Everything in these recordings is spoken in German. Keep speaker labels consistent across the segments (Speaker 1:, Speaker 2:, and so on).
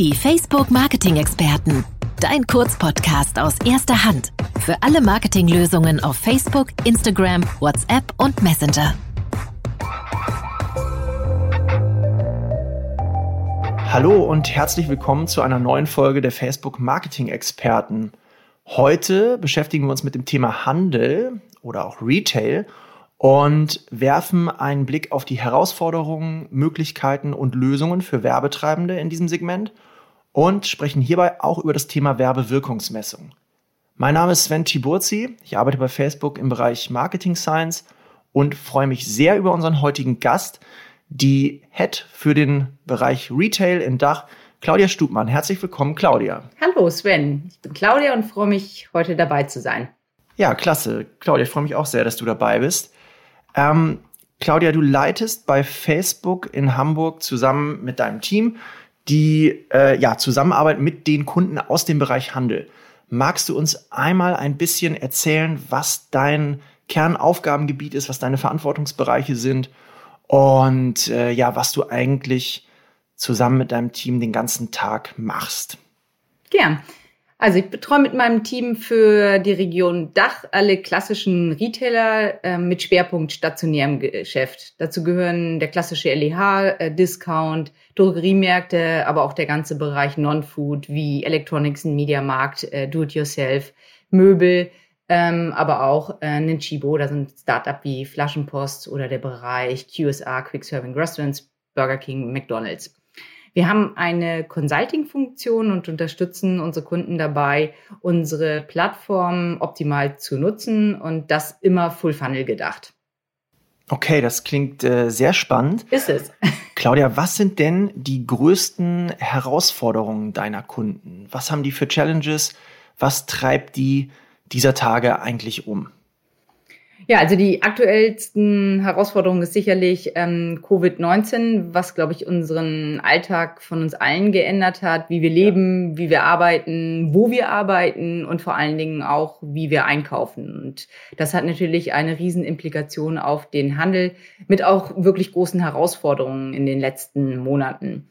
Speaker 1: Die Facebook Marketing Experten. Dein Kurzpodcast aus erster Hand. Für alle Marketinglösungen auf Facebook, Instagram, WhatsApp und Messenger.
Speaker 2: Hallo und herzlich willkommen zu einer neuen Folge der Facebook Marketing Experten. Heute beschäftigen wir uns mit dem Thema Handel oder auch Retail und werfen einen Blick auf die Herausforderungen, Möglichkeiten und Lösungen für Werbetreibende in diesem Segment und sprechen hierbei auch über das Thema Werbewirkungsmessung. Mein Name ist Sven Tiburzi, ich arbeite bei Facebook im Bereich Marketing Science und freue mich sehr über unseren heutigen Gast, die Head für den Bereich Retail in Dach, Claudia Stubmann. Herzlich willkommen, Claudia.
Speaker 3: Hallo Sven, ich bin Claudia und freue mich, heute dabei zu sein.
Speaker 2: Ja, klasse. Claudia, ich freue mich auch sehr, dass du dabei bist. Ähm, Claudia, du leitest bei Facebook in Hamburg zusammen mit deinem Team die äh, ja, Zusammenarbeit mit den Kunden aus dem Bereich Handel. Magst du uns einmal ein bisschen erzählen, was dein Kernaufgabengebiet ist, was deine Verantwortungsbereiche sind und äh, ja, was du eigentlich zusammen mit deinem Team den ganzen Tag machst?
Speaker 3: Gern. Also ich betreue mit meinem Team für die Region Dach alle klassischen Retailer äh, mit Schwerpunkt stationärem Geschäft. Dazu gehören der klassische LEH, äh, Discount, Drogeriemärkte, aber auch der ganze Bereich Non-Food wie Electronics und Mediamarkt, äh, Do-it-yourself, Möbel, ähm, aber auch äh, ein Chibo, da sind Startup wie Flaschenpost oder der Bereich QSR, Quick Serving Restaurants, Burger King, McDonald's. Wir haben eine Consulting-Funktion und unterstützen unsere Kunden dabei, unsere Plattform optimal zu nutzen und das immer Full Funnel gedacht.
Speaker 2: Okay, das klingt äh, sehr spannend.
Speaker 3: Ist es.
Speaker 2: Claudia, was sind denn die größten Herausforderungen deiner Kunden? Was haben die für Challenges? Was treibt die dieser Tage eigentlich um?
Speaker 3: Ja, also die aktuellsten Herausforderungen ist sicherlich ähm, Covid-19, was, glaube ich, unseren Alltag von uns allen geändert hat, wie wir leben, wie wir arbeiten, wo wir arbeiten und vor allen Dingen auch, wie wir einkaufen. Und das hat natürlich eine Riesenimplikation auf den Handel mit auch wirklich großen Herausforderungen in den letzten Monaten.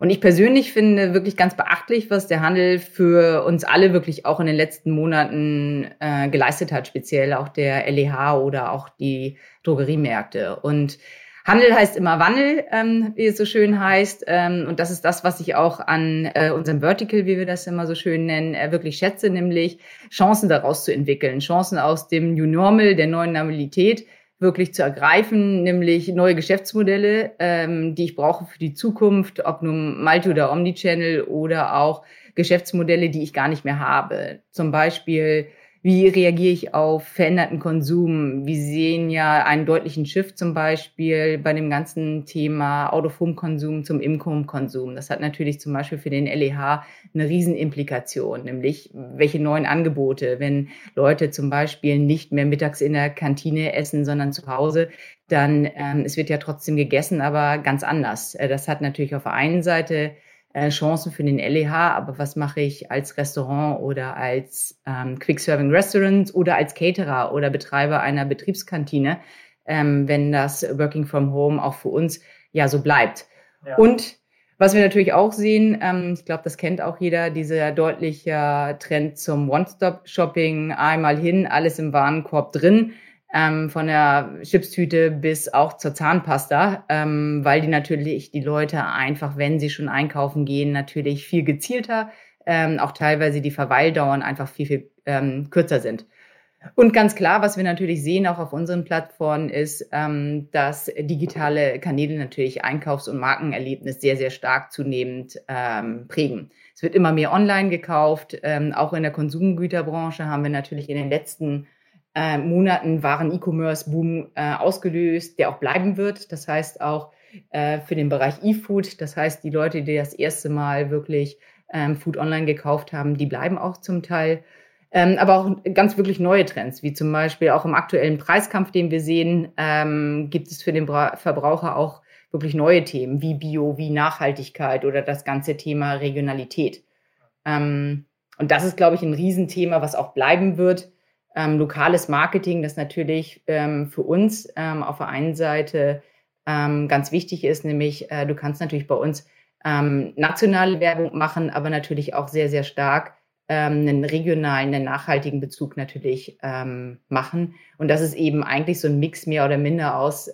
Speaker 3: Und ich persönlich finde wirklich ganz beachtlich, was der Handel für uns alle wirklich auch in den letzten Monaten äh, geleistet hat, speziell auch der LEH oder auch die Drogeriemärkte. Und Handel heißt immer Wandel, ähm, wie es so schön heißt. Ähm, und das ist das, was ich auch an äh, unserem Vertical, wie wir das immer so schön nennen, äh, wirklich schätze, nämlich Chancen daraus zu entwickeln. Chancen aus dem New Normal, der neuen Normalität wirklich zu ergreifen, nämlich neue Geschäftsmodelle, ähm, die ich brauche für die Zukunft, ob nun Multi- oder Omnichannel oder auch Geschäftsmodelle, die ich gar nicht mehr habe. Zum Beispiel wie reagiere ich auf veränderten Konsum? Wir sehen ja einen deutlichen Shift zum Beispiel bei dem ganzen Thema Out-of-Home-Konsum zum In-Home-Konsum. Das hat natürlich zum Beispiel für den LEH eine Riesenimplikation, nämlich welche neuen Angebote, wenn Leute zum Beispiel nicht mehr mittags in der Kantine essen, sondern zu Hause, dann ähm, es wird ja trotzdem gegessen, aber ganz anders. Äh, das hat natürlich auf der einen Seite äh, Chancen für den LEH, aber was mache ich als Restaurant oder als ähm, Quick Serving Restaurant oder als Caterer oder Betreiber einer Betriebskantine, ähm, wenn das Working from Home auch für uns ja so bleibt. Ja. Und was wir natürlich auch sehen, ähm, ich glaube, das kennt auch jeder, dieser deutliche Trend zum One-Stop-Shopping, einmal hin, alles im Warenkorb drin ähm, von der Chipstüte bis auch zur Zahnpasta, ähm, weil die natürlich die Leute einfach, wenn sie schon einkaufen gehen, natürlich viel gezielter, ähm, auch teilweise die Verweildauern einfach viel, viel ähm, kürzer sind. Und ganz klar, was wir natürlich sehen, auch auf unseren Plattformen, ist, ähm, dass digitale Kanäle natürlich Einkaufs- und Markenerlebnis sehr, sehr stark zunehmend ähm, prägen. Es wird immer mehr online gekauft. Auch in der Konsumgüterbranche haben wir natürlich in den letzten äh, Monaten wahren E-Commerce-Boom äh, ausgelöst, der auch bleiben wird. Das heißt auch äh, für den Bereich E-Food, das heißt die Leute, die das erste Mal wirklich ähm, Food online gekauft haben, die bleiben auch zum Teil. Ähm, aber auch ganz wirklich neue Trends, wie zum Beispiel auch im aktuellen Preiskampf, den wir sehen, ähm, gibt es für den Bra Verbraucher auch wirklich neue Themen wie Bio, wie Nachhaltigkeit oder das ganze Thema Regionalität. Ähm, und das ist, glaube ich, ein Riesenthema, was auch bleiben wird ähm, lokales Marketing, das natürlich ähm, für uns ähm, auf der einen Seite ähm, ganz wichtig ist, nämlich äh, du kannst natürlich bei uns ähm, nationale Werbung machen, aber natürlich auch sehr, sehr stark ähm, einen regionalen, einen nachhaltigen Bezug natürlich machen. Und das ist eben eigentlich so ein Mix mehr oder minder aus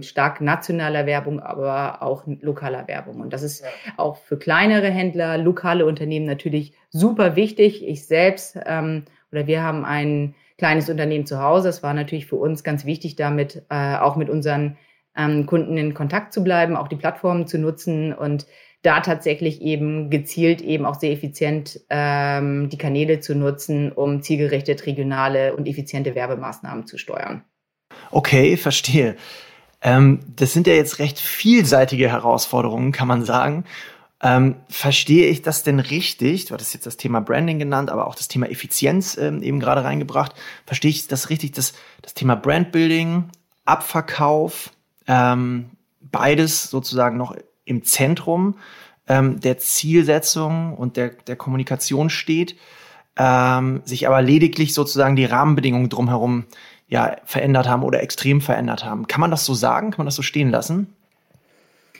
Speaker 3: stark nationaler Werbung, aber auch lokaler Werbung. Und das ist auch für kleinere Händler, lokale Unternehmen natürlich super wichtig. Ich selbst oder wir haben ein kleines Unternehmen zu Hause. Es war natürlich für uns ganz wichtig, damit äh, auch mit unseren ähm, Kunden in Kontakt zu bleiben, auch die Plattformen zu nutzen und da tatsächlich eben gezielt eben auch sehr effizient ähm, die Kanäle zu nutzen, um zielgerichtet regionale und effiziente Werbemaßnahmen zu steuern.
Speaker 2: Okay, verstehe. Ähm, das sind ja jetzt recht vielseitige Herausforderungen, kann man sagen. Ähm, verstehe ich das denn richtig? Du hattest jetzt das Thema Branding genannt, aber auch das Thema Effizienz ähm, eben gerade reingebracht. Verstehe ich das richtig, dass das Thema Brandbuilding, Abverkauf, ähm, beides sozusagen noch im Zentrum ähm, der Zielsetzung und der, der Kommunikation steht, ähm, sich aber lediglich sozusagen die Rahmenbedingungen drumherum ja, verändert haben oder extrem verändert haben. Kann man das so sagen? Kann man das so stehen lassen?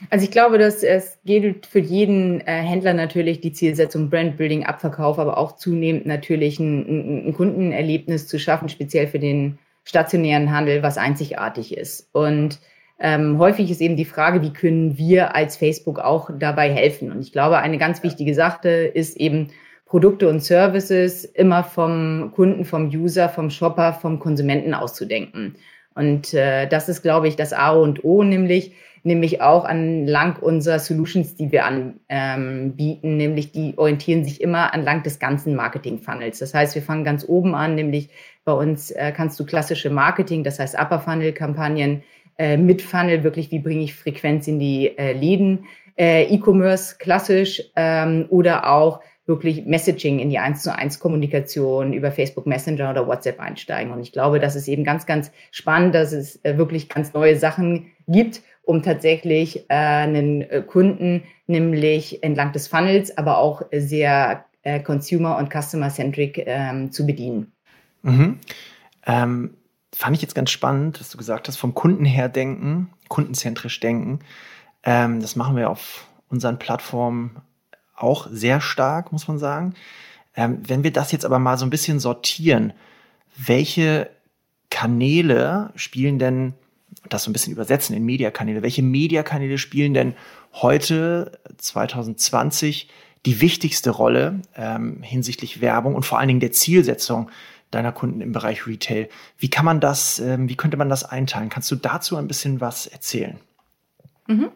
Speaker 3: Also ich glaube, dass es gilt für jeden äh, Händler natürlich die Zielsetzung Brandbuilding, Abverkauf, aber auch zunehmend natürlich ein, ein Kundenerlebnis zu schaffen, speziell für den stationären Handel, was einzigartig ist. Und ähm, häufig ist eben die Frage, wie können wir als Facebook auch dabei helfen? Und ich glaube, eine ganz wichtige Sache ist eben, Produkte und Services immer vom Kunden, vom User, vom Shopper, vom Konsumenten auszudenken. Und äh, das ist, glaube ich, das A und O, nämlich, nämlich auch anlang unserer Solutions, die wir anbieten, ähm, nämlich die orientieren sich immer anlang des ganzen Marketing-Funnels. Das heißt, wir fangen ganz oben an, nämlich bei uns äh, kannst du klassische Marketing, das heißt Upper Funnel-Kampagnen, äh, mit Funnel wirklich, wie bringe ich Frequenz in die äh, Läden, äh, E-Commerce klassisch ähm, oder auch wirklich Messaging in die 1 zu 1 Kommunikation über Facebook Messenger oder WhatsApp einsteigen. Und ich glaube, das ist eben ganz, ganz spannend, dass es äh, wirklich ganz neue Sachen gibt, um tatsächlich äh, einen äh, Kunden nämlich entlang des Funnels, aber auch sehr consumer- und customer-centric ähm, zu bedienen.
Speaker 2: Mhm. Ähm fand ich jetzt ganz spannend, dass du gesagt hast, vom Kunden her denken, kundenzentrisch denken. Ähm, das machen wir auf unseren Plattformen auch sehr stark, muss man sagen. Ähm, wenn wir das jetzt aber mal so ein bisschen sortieren, welche Kanäle spielen denn, das so ein bisschen übersetzen in Mediakanäle, welche Mediakanäle spielen denn heute 2020 die wichtigste Rolle ähm, hinsichtlich Werbung und vor allen Dingen der Zielsetzung deiner Kunden im Bereich Retail. Wie kann man das, ähm, wie könnte man das einteilen? Kannst du dazu ein bisschen was erzählen?
Speaker 3: Mhm.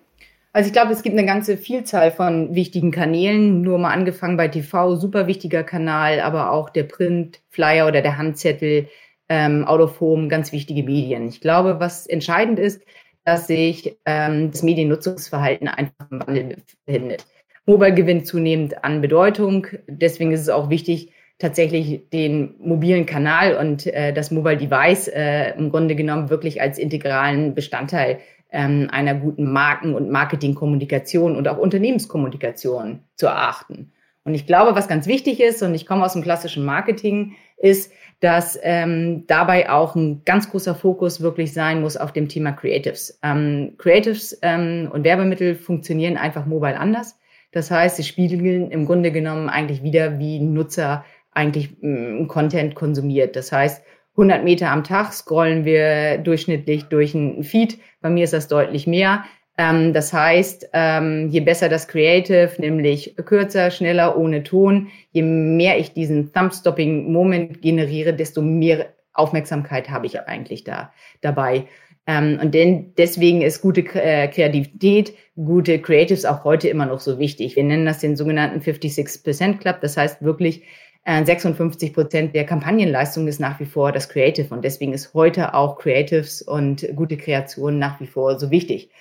Speaker 3: Also ich glaube, es gibt eine ganze Vielzahl von wichtigen Kanälen. Nur mal angefangen bei TV, super wichtiger Kanal, aber auch der Print, Flyer oder der Handzettel, ähm, Out of Home, ganz wichtige Medien. Ich glaube, was entscheidend ist, dass sich ähm, das Mediennutzungsverhalten einfach im Wandel befindet. Mobile gewinnt zunehmend an Bedeutung. Deswegen ist es auch wichtig, tatsächlich den mobilen Kanal und äh, das Mobile Device äh, im Grunde genommen wirklich als integralen Bestandteil ähm, einer guten Marken- und Marketingkommunikation und auch Unternehmenskommunikation zu erachten. Und ich glaube, was ganz wichtig ist, und ich komme aus dem klassischen Marketing, ist, dass ähm, dabei auch ein ganz großer Fokus wirklich sein muss auf dem Thema Creatives. Ähm, Creatives ähm, und Werbemittel funktionieren einfach mobile anders. Das heißt, sie spiegeln im Grunde genommen eigentlich wieder, wie Nutzer eigentlich mm, Content konsumiert. Das heißt, 100 Meter am Tag scrollen wir durchschnittlich durch einen Feed. Bei mir ist das deutlich mehr. Ähm, das heißt, ähm, je besser das Creative, nämlich kürzer, schneller, ohne Ton, je mehr ich diesen Thumb-Stopping-Moment generiere, desto mehr Aufmerksamkeit habe ich eigentlich da dabei. Ähm, und denn deswegen ist gute äh, Kreativität, gute Creatives auch heute immer noch so wichtig. Wir nennen das den sogenannten 56% Club. Das heißt wirklich, 56 äh, Prozent der Kampagnenleistung ist nach wie vor das Creative und deswegen ist heute auch Creatives und gute Kreation nach wie vor so wichtig.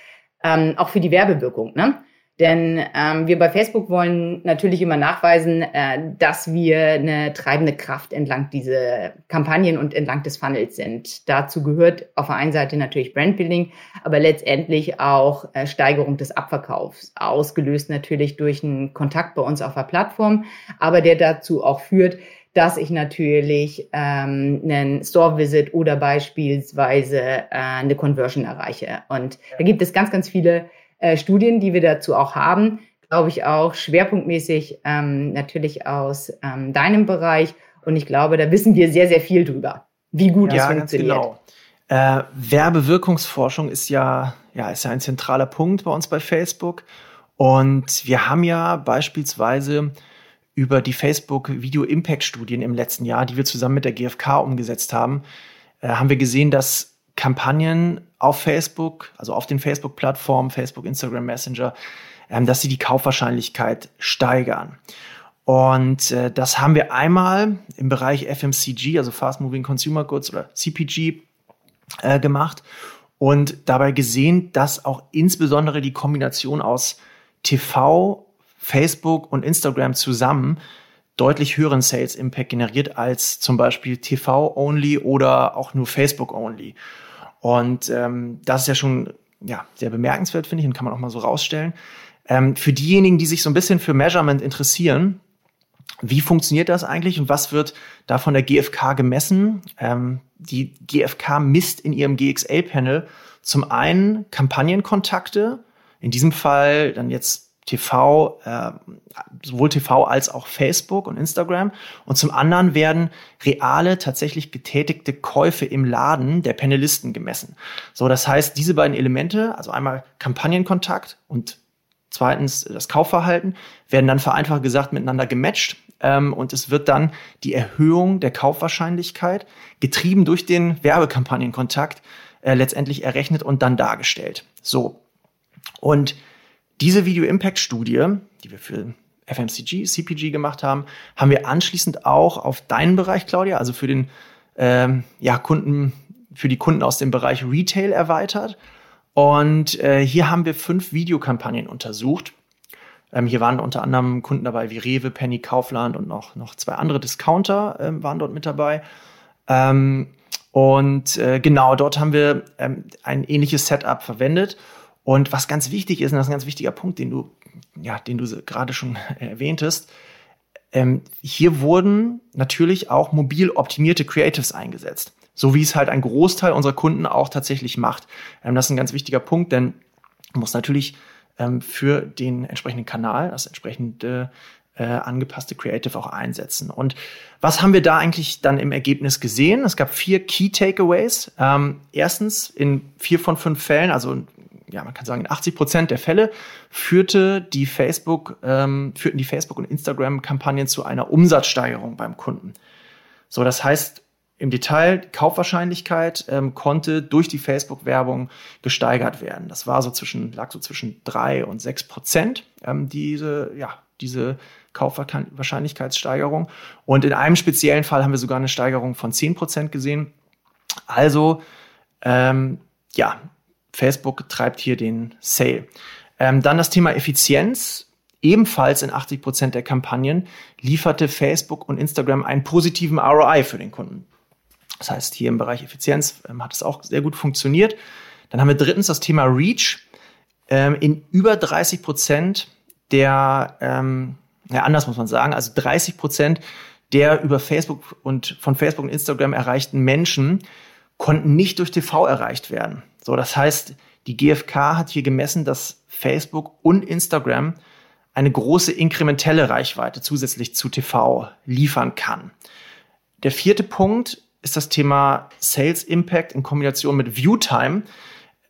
Speaker 3: Ähm, auch für die Werbewirkung. Ne? Denn ähm, wir bei Facebook wollen natürlich immer nachweisen, äh, dass wir eine treibende Kraft entlang dieser Kampagnen und entlang des Funnels sind. Dazu gehört auf der einen Seite natürlich Brandbuilding, aber letztendlich auch äh, Steigerung des Abverkaufs, ausgelöst natürlich durch einen Kontakt bei uns auf der Plattform, aber der dazu auch führt, dass ich natürlich ähm, einen Store-Visit oder beispielsweise äh, eine Conversion erreiche. Und da gibt es ganz, ganz viele äh, Studien, die wir dazu auch haben. glaube ich auch, schwerpunktmäßig ähm, natürlich aus ähm, deinem Bereich. Und ich glaube, da wissen wir sehr, sehr viel drüber, wie gut ja, das funktioniert. Genau.
Speaker 2: Äh, Werbewirkungsforschung ist ja, ja, ist ja ein zentraler Punkt bei uns bei Facebook. Und wir haben ja beispielsweise über die Facebook Video Impact Studien im letzten Jahr, die wir zusammen mit der GfK umgesetzt haben, äh, haben wir gesehen, dass Kampagnen auf Facebook, also auf den Facebook-Plattformen, Facebook, Instagram, Messenger, ähm, dass sie die Kaufwahrscheinlichkeit steigern. Und äh, das haben wir einmal im Bereich FMCG, also Fast Moving Consumer Goods oder CPG, äh, gemacht und dabei gesehen, dass auch insbesondere die Kombination aus TV, Facebook und Instagram zusammen deutlich höheren Sales Impact generiert als zum Beispiel TV-only oder auch nur Facebook-only. Und ähm, das ist ja schon ja, sehr bemerkenswert, finde ich, und kann man auch mal so rausstellen. Ähm, für diejenigen, die sich so ein bisschen für Measurement interessieren, wie funktioniert das eigentlich und was wird da von der GfK gemessen? Ähm, die GfK misst in ihrem GXL-Panel zum einen Kampagnenkontakte, in diesem Fall dann jetzt TV, äh, sowohl TV als auch Facebook und Instagram. Und zum anderen werden reale, tatsächlich getätigte Käufe im Laden der Panelisten gemessen. So, das heißt, diese beiden Elemente, also einmal Kampagnenkontakt und zweitens das Kaufverhalten, werden dann vereinfacht gesagt miteinander gematcht. Ähm, und es wird dann die Erhöhung der Kaufwahrscheinlichkeit, getrieben durch den Werbekampagnenkontakt, äh, letztendlich errechnet und dann dargestellt. So. Und diese Video-Impact-Studie, die wir für FMCG, CPG gemacht haben, haben wir anschließend auch auf deinen Bereich, Claudia, also für den ähm, ja, Kunden, für die Kunden aus dem Bereich Retail erweitert. Und äh, hier haben wir fünf Videokampagnen untersucht. Ähm, hier waren unter anderem Kunden dabei wie Rewe, Penny, Kaufland und noch, noch zwei andere Discounter ähm, waren dort mit dabei. Ähm, und äh, genau dort haben wir ähm, ein ähnliches Setup verwendet. Und was ganz wichtig ist, und das ist ein ganz wichtiger Punkt, den du, ja, den du gerade schon erwähntest, ähm, hier wurden natürlich auch mobil optimierte Creatives eingesetzt. So wie es halt ein Großteil unserer Kunden auch tatsächlich macht. Ähm, das ist ein ganz wichtiger Punkt, denn man muss natürlich ähm, für den entsprechenden Kanal das entsprechende äh, angepasste Creative auch einsetzen. Und was haben wir da eigentlich dann im Ergebnis gesehen? Es gab vier Key Takeaways. Ähm, erstens, in vier von fünf Fällen, also ja, man kann sagen, in 80 Prozent der Fälle führte die Facebook, ähm, führten die Facebook- und Instagram-Kampagnen zu einer Umsatzsteigerung beim Kunden. So, das heißt, im Detail, Kaufwahrscheinlichkeit ähm, konnte durch die Facebook-Werbung gesteigert werden. Das war so zwischen, lag so zwischen drei und sechs Prozent, ähm, diese, ja, diese Kaufwahrscheinlichkeitssteigerung. Und in einem speziellen Fall haben wir sogar eine Steigerung von zehn Prozent gesehen. Also, ähm, ja, Facebook treibt hier den Sale. Ähm, dann das Thema Effizienz. Ebenfalls in 80 Prozent der Kampagnen lieferte Facebook und Instagram einen positiven ROI für den Kunden. Das heißt, hier im Bereich Effizienz ähm, hat es auch sehr gut funktioniert. Dann haben wir drittens das Thema Reach. Ähm, in über 30 Prozent der, ähm, ja, anders muss man sagen, also 30 Prozent der über Facebook und von Facebook und Instagram erreichten Menschen konnten nicht durch TV erreicht werden. So, das heißt, die GfK hat hier gemessen, dass Facebook und Instagram eine große inkrementelle Reichweite zusätzlich zu TV liefern kann. Der vierte Punkt ist das Thema Sales Impact in Kombination mit View Time.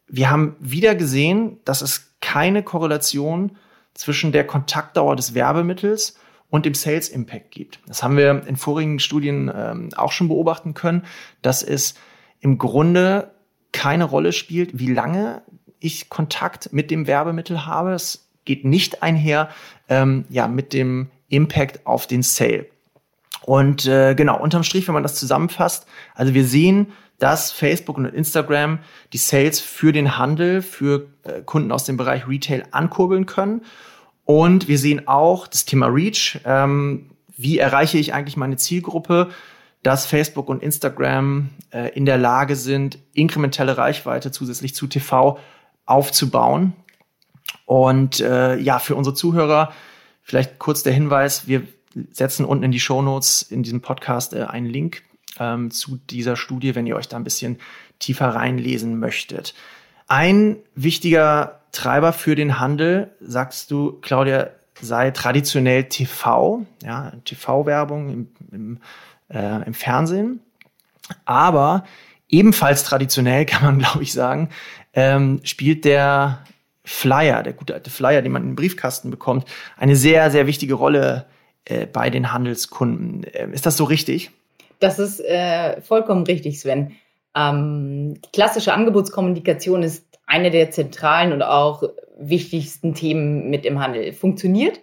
Speaker 2: Wir haben wieder gesehen, dass es keine Korrelation zwischen der Kontaktdauer des Werbemittels und dem Sales Impact gibt. Das haben wir in vorigen Studien ähm, auch schon beobachten können, dass es im Grunde keine Rolle spielt, wie lange ich Kontakt mit dem Werbemittel habe. Es geht nicht einher ähm, ja, mit dem Impact auf den Sale. Und äh, genau, unterm Strich, wenn man das zusammenfasst, also wir sehen, dass Facebook und Instagram die Sales für den Handel, für äh, Kunden aus dem Bereich Retail ankurbeln können. Und wir sehen auch das Thema Reach. Ähm, wie erreiche ich eigentlich meine Zielgruppe? Dass Facebook und Instagram äh, in der Lage sind, inkrementelle Reichweite zusätzlich zu TV aufzubauen. Und äh, ja, für unsere Zuhörer vielleicht kurz der Hinweis, wir setzen unten in die Show Notes in diesem Podcast äh, einen Link ähm, zu dieser Studie, wenn ihr euch da ein bisschen tiefer reinlesen möchtet. Ein wichtiger Treiber für den Handel, sagst du, Claudia, sei traditionell TV, ja, TV-Werbung im, im, äh, im Fernsehen. Aber ebenfalls traditionell kann man, glaube ich, sagen, ähm, spielt der Flyer, der gute alte Flyer, den man im Briefkasten bekommt, eine sehr, sehr wichtige Rolle äh, bei den Handelskunden. Äh, ist das so richtig?
Speaker 3: Das ist äh, vollkommen richtig, Sven. Ähm, klassische Angebotskommunikation ist eine der zentralen und auch wichtigsten Themen mit im Handel. Funktioniert,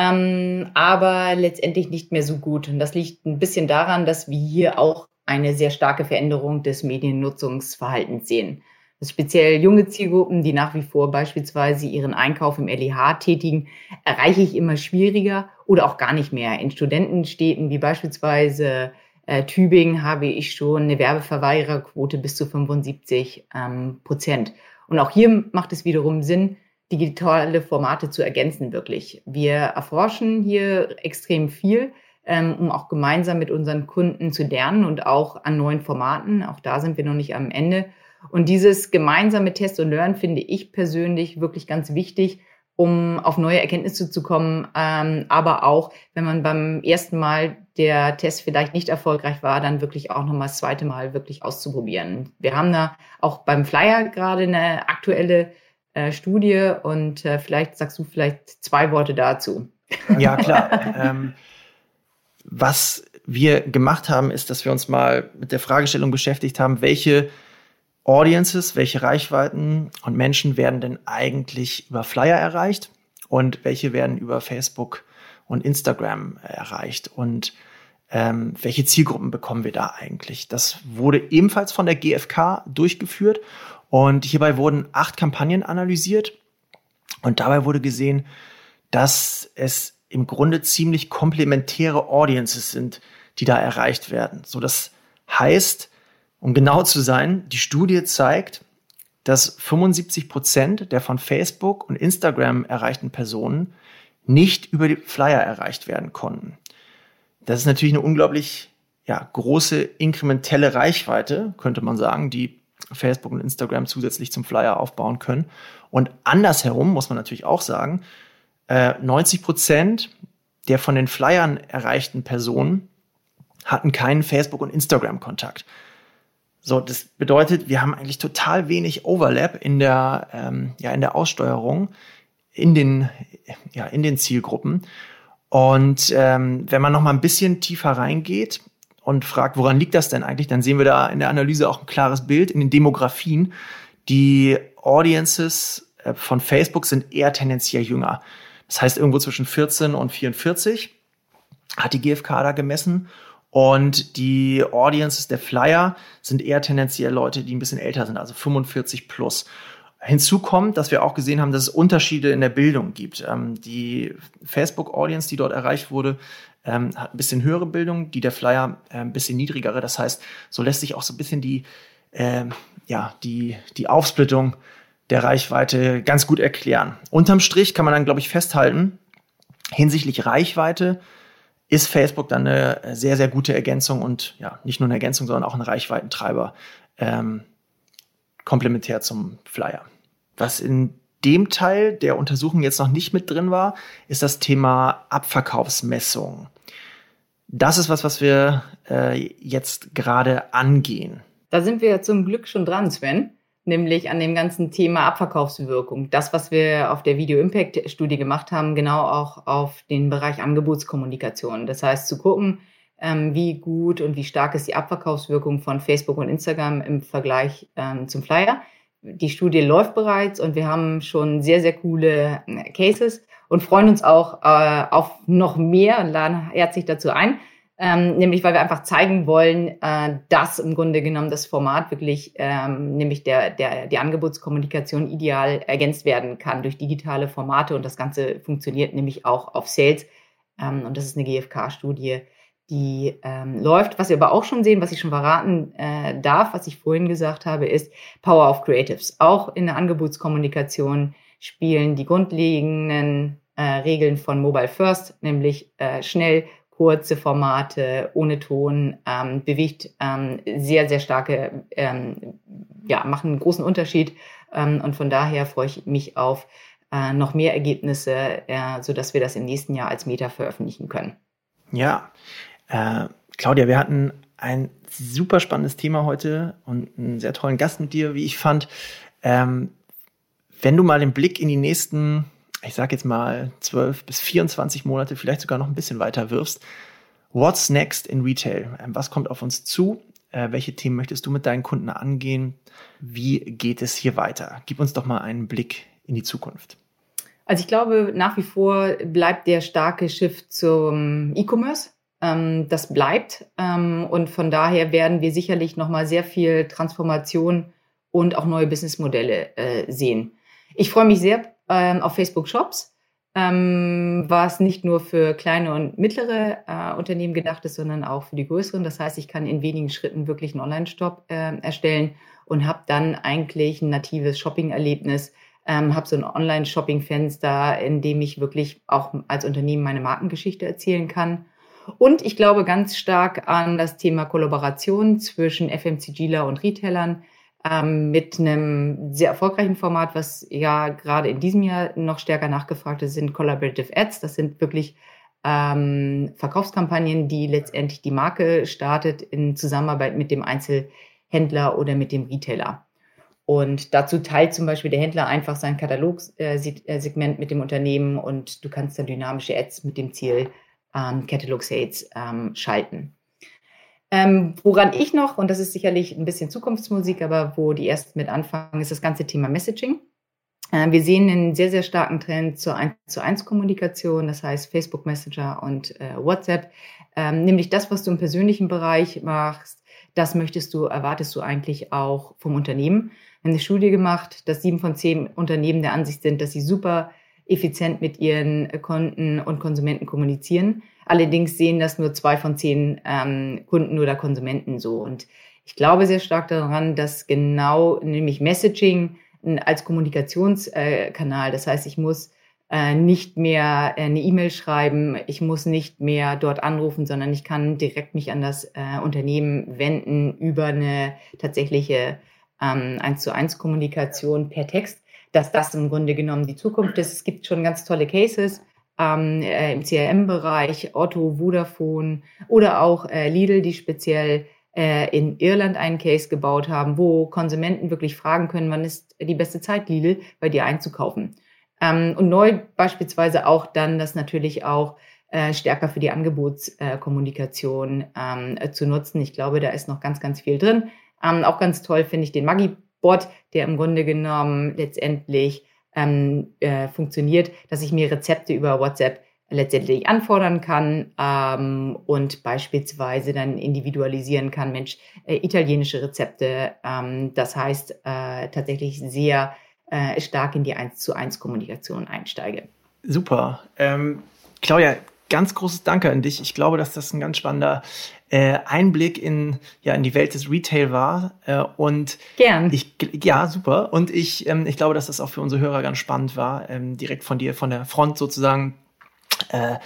Speaker 3: ähm, aber letztendlich nicht mehr so gut. Und das liegt ein bisschen daran, dass wir hier auch eine sehr starke Veränderung des Mediennutzungsverhaltens sehen. Speziell junge Zielgruppen, die nach wie vor beispielsweise ihren Einkauf im LEH tätigen, erreiche ich immer schwieriger oder auch gar nicht mehr. In Studentenstädten wie beispielsweise äh, Tübingen habe ich schon eine Werbeverweigererquote bis zu 75 ähm, Prozent. Und auch hier macht es wiederum Sinn, digitale Formate zu ergänzen, wirklich. Wir erforschen hier extrem viel, ähm, um auch gemeinsam mit unseren Kunden zu lernen und auch an neuen Formaten. Auch da sind wir noch nicht am Ende. Und dieses gemeinsame Test und Learn finde ich persönlich wirklich ganz wichtig, um auf neue Erkenntnisse zu kommen. Ähm, aber auch, wenn man beim ersten Mal der Test vielleicht nicht erfolgreich war, dann wirklich auch nochmal das zweite Mal wirklich auszuprobieren. Wir haben da auch beim Flyer gerade eine aktuelle äh, Studie und äh, vielleicht sagst du vielleicht zwei Worte dazu.
Speaker 2: Ja, klar. ähm, was wir gemacht haben, ist, dass wir uns mal mit der Fragestellung beschäftigt haben, welche Audiences, welche Reichweiten und Menschen werden denn eigentlich über Flyer erreicht und welche werden über Facebook und Instagram erreicht und ähm, welche Zielgruppen bekommen wir da eigentlich? Das wurde ebenfalls von der GfK durchgeführt und hierbei wurden acht Kampagnen analysiert und dabei wurde gesehen, dass es im Grunde ziemlich komplementäre Audiences sind, die da erreicht werden. So das heißt, um genau zu sein, die Studie zeigt, dass 75 Prozent der von Facebook und Instagram erreichten Personen nicht über die Flyer erreicht werden konnten. Das ist natürlich eine unglaublich ja, große inkrementelle Reichweite, könnte man sagen, die Facebook und Instagram zusätzlich zum Flyer aufbauen können. Und andersherum muss man natürlich auch sagen, 90 äh, Prozent der von den Flyern erreichten Personen hatten keinen Facebook- und Instagram-Kontakt. So, das bedeutet, wir haben eigentlich total wenig Overlap in der, ähm, ja, in der Aussteuerung in den, ja, in den Zielgruppen. Und ähm, wenn man noch mal ein bisschen tiefer reingeht und fragt, woran liegt das denn eigentlich, dann sehen wir da in der Analyse auch ein klares Bild in den Demografien. Die Audiences äh, von Facebook sind eher tendenziell jünger. Das heißt, irgendwo zwischen 14 und 44 hat die GfK da gemessen. Und die Audiences der Flyer sind eher tendenziell Leute, die ein bisschen älter sind, also 45 plus. Hinzu kommt, dass wir auch gesehen haben, dass es Unterschiede in der Bildung gibt. Ähm, die Facebook-Audience, die dort erreicht wurde, ähm, hat ein bisschen höhere Bildung, die der Flyer äh, ein bisschen niedrigere. Das heißt, so lässt sich auch so ein bisschen die, äh, ja, die, die Aufsplittung der Reichweite ganz gut erklären. Unterm Strich kann man dann, glaube ich, festhalten, hinsichtlich Reichweite ist Facebook dann eine sehr, sehr gute Ergänzung und ja, nicht nur eine Ergänzung, sondern auch ein Reichweitentreiber ähm, komplementär zum Flyer. Was in dem Teil der Untersuchung jetzt noch nicht mit drin war, ist das Thema Abverkaufsmessung. Das ist was, was wir äh, jetzt gerade angehen.
Speaker 3: Da sind wir zum Glück schon dran, Sven nämlich an dem ganzen Thema Abverkaufswirkung. Das, was wir auf der Video Impact Studie gemacht haben, genau auch auf den Bereich Angebotskommunikation. Das heißt, zu gucken, ähm, wie gut und wie stark ist die Abverkaufswirkung von Facebook und Instagram im Vergleich ähm, zum Flyer. Die Studie läuft bereits und wir haben schon sehr, sehr coole äh, Cases und freuen uns auch äh, auf noch mehr und laden herzlich dazu ein ähm, nämlich weil wir einfach zeigen wollen, äh, dass im Grunde genommen das Format wirklich, ähm, nämlich der, der, die Angebotskommunikation ideal ergänzt werden kann durch digitale Formate und das Ganze funktioniert nämlich auch auf Sales. Ähm, und das ist eine GfK-Studie, die ähm, läuft. Was wir aber auch schon sehen, was ich schon verraten äh, darf, was ich vorhin gesagt habe, ist Power of Creatives. Auch in der Angebotskommunikation spielen die grundlegenden äh, Regeln von Mobile First, nämlich äh, schnell, kurze Formate ohne Ton, ähm, bewegt ähm, sehr, sehr starke, ähm, ja, machen einen großen Unterschied Ähm, und von daher freue ich mich auf äh, noch mehr Ergebnisse, äh, sodass wir das im nächsten Jahr als Meta veröffentlichen können.
Speaker 2: Ja, äh, Claudia, wir hatten ein super spannendes Thema heute und einen sehr tollen Gast mit dir, wie ich fand. Ähm, wenn du mal den Blick in die nächsten, ich sag jetzt mal 12 bis 24 Monate, vielleicht sogar noch ein bisschen weiter wirfst, what's next in Retail? Ähm, was kommt auf uns zu? Äh, welche Themen möchtest du mit deinen Kunden angehen? Wie geht es hier weiter? Gib uns doch mal einen Blick in die Zukunft.
Speaker 3: Also ich glaube, nach wie vor bleibt der starke Shift zum E-Commerce. Ähm, das bleibt. Ähm, und von daher werden wir sicherlich nochmal sehr viel Transformation und auch neue Businessmodelle äh, sehen. Ich freue mich sehr ähm, auf Facebook Shops, ähm, was nicht nur für kleine und mittlere äh, Unternehmen gedacht ist, sondern auch für die größeren. Das heißt, ich kann in wenigen Schritten wirklich einen Online-Shop äh, erstellen und habe dann eigentlich ein natives Shopping-Erlebnis, ähm, habe so ein Online-Shopping-Fenster, in dem ich wirklich auch als Unternehmen meine Markengeschichte erzählen kann und ich glaube ganz stark an das Thema Kollaboration zwischen FMCGler und Retailern ähm, mit einem sehr erfolgreichen Format, was ja gerade in diesem Jahr noch stärker nachgefragt ist, sind Collaborative Ads. Das sind wirklich ähm, Verkaufskampagnen, die letztendlich die Marke startet in Zusammenarbeit mit dem Einzelhändler oder mit dem Retailer. Und dazu teilt zum Beispiel der Händler einfach sein Katalogsegment mit dem Unternehmen und du kannst dann dynamische Ads mit dem Ziel ähm, Catalog Sales ähm, schalten. Ähm, woran ich noch, und das ist sicherlich ein bisschen Zukunftsmusik, aber wo die ersten mit anfangen, ist das ganze Thema Messaging. Äh, wir sehen einen sehr, sehr starken Trend zur 1 zu 1 Kommunikation, das heißt Facebook Messenger und äh, WhatsApp. Ähm, nämlich das, was du im persönlichen Bereich machst, das möchtest du, erwartest du eigentlich auch vom Unternehmen. Wir haben eine Studie gemacht, dass sieben von zehn Unternehmen der Ansicht sind, dass sie super effizient mit ihren Kunden und Konsumenten kommunizieren. Allerdings sehen das nur zwei von zehn ähm, Kunden oder Konsumenten so. Und ich glaube sehr stark daran, dass genau nämlich Messaging als Kommunikationskanal, das heißt, ich muss äh, nicht mehr eine E-Mail schreiben, ich muss nicht mehr dort anrufen, sondern ich kann direkt mich an das äh, Unternehmen wenden über eine tatsächliche ähm, 1 zu 1 Kommunikation per Text dass das im Grunde genommen die Zukunft ist. Es gibt schon ganz tolle Cases ähm, äh, im CRM-Bereich, Otto, Vodafone oder auch äh, Lidl, die speziell äh, in Irland einen Case gebaut haben, wo Konsumenten wirklich fragen können, wann ist die beste Zeit, Lidl, bei dir einzukaufen. Ähm, und neu beispielsweise auch dann das natürlich auch äh, stärker für die Angebotskommunikation ähm, zu nutzen. Ich glaube, da ist noch ganz, ganz viel drin. Ähm, auch ganz toll finde ich den Maggi Bot, der im Grunde genommen letztendlich ähm, äh, funktioniert, dass ich mir Rezepte über WhatsApp letztendlich anfordern kann ähm, und beispielsweise dann individualisieren kann, Mensch, äh, italienische Rezepte, ähm, das heißt äh, tatsächlich sehr äh, stark in die 1 zu 1 Kommunikation einsteige.
Speaker 2: Super. Ähm, Claudia, ganz großes Danke an dich. Ich glaube, dass das ein ganz spannender äh, Einblick in, ja, in die Welt des Retail war. Äh, und
Speaker 3: Gern.
Speaker 2: Ich, ja, super. Und ich, ähm, ich glaube, dass das auch für unsere Hörer ganz spannend war, ähm, direkt von dir, von der Front sozusagen. Äh,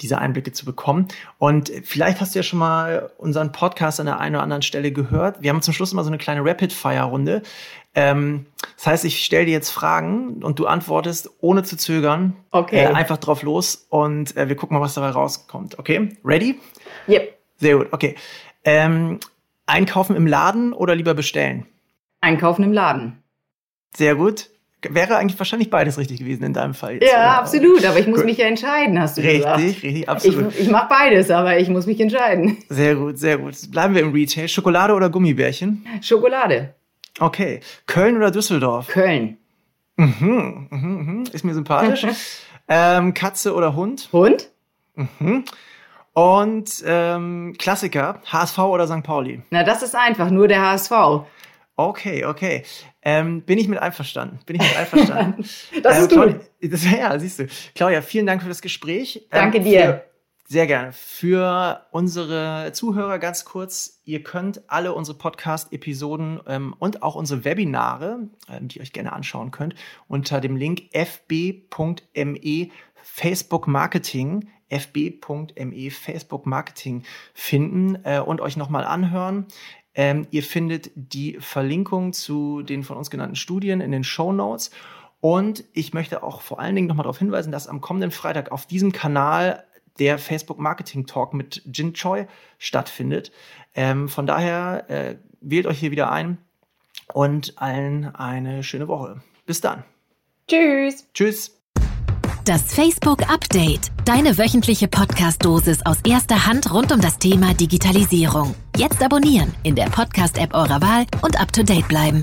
Speaker 2: diese Einblicke zu bekommen. Und vielleicht hast du ja schon mal unseren Podcast an der einen oder anderen Stelle gehört. Wir haben zum Schluss immer so eine kleine Rapid-Fire-Runde. Ähm, das heißt, ich stelle dir jetzt Fragen und du antwortest ohne zu zögern.
Speaker 3: Okay.
Speaker 2: Äh, einfach drauf los und äh, wir gucken mal, was dabei rauskommt. Okay? Ready?
Speaker 3: Yep.
Speaker 2: Sehr gut, okay. Ähm, einkaufen im Laden oder lieber bestellen?
Speaker 3: Einkaufen im Laden.
Speaker 2: Sehr gut. Wäre eigentlich wahrscheinlich beides richtig gewesen in deinem Fall. Jetzt,
Speaker 3: ja, oder? absolut, aber ich muss gut. mich ja entscheiden, hast du
Speaker 2: richtig,
Speaker 3: gesagt.
Speaker 2: Richtig, richtig, absolut.
Speaker 3: Ich, ich mache beides, aber ich muss mich entscheiden.
Speaker 2: Sehr gut, sehr gut. Bleiben wir im Retail. Schokolade oder Gummibärchen?
Speaker 3: Schokolade.
Speaker 2: Okay. Köln oder Düsseldorf?
Speaker 3: Köln.
Speaker 2: Mhm, mhm, mhm. Ist mir sympathisch. ähm, Katze oder Hund?
Speaker 3: Hund.
Speaker 2: Mhm. Und ähm, Klassiker, HSV oder St. Pauli?
Speaker 3: Na, das ist einfach, nur der HSV.
Speaker 2: Okay, okay. Ähm, bin ich mit einverstanden. Bin ich mit einverstanden.
Speaker 3: das ist
Speaker 2: ähm,
Speaker 3: gut.
Speaker 2: Das, ja, siehst du. Claudia, vielen Dank für das Gespräch.
Speaker 3: Danke ähm, dir.
Speaker 2: Sehr gerne. Für unsere Zuhörer ganz kurz, ihr könnt alle unsere Podcast-Episoden ähm, und auch unsere Webinare, ähm, die ihr euch gerne anschauen könnt, unter dem Link fb.me Facebook Marketing, fb.me Facebook Marketing finden äh, und euch nochmal anhören. Ähm, ihr findet die Verlinkung zu den von uns genannten Studien in den Show Notes. Und ich möchte auch vor allen Dingen nochmal darauf hinweisen, dass am kommenden Freitag auf diesem Kanal der Facebook Marketing Talk mit Jin Choi stattfindet. Ähm, von daher äh, wählt euch hier wieder ein und allen eine schöne Woche. Bis dann.
Speaker 3: Tschüss.
Speaker 2: Tschüss.
Speaker 1: Das Facebook Update. Deine wöchentliche Podcast-Dosis aus erster Hand rund um das Thema Digitalisierung. Jetzt abonnieren in der Podcast-App eurer Wahl und up to date bleiben.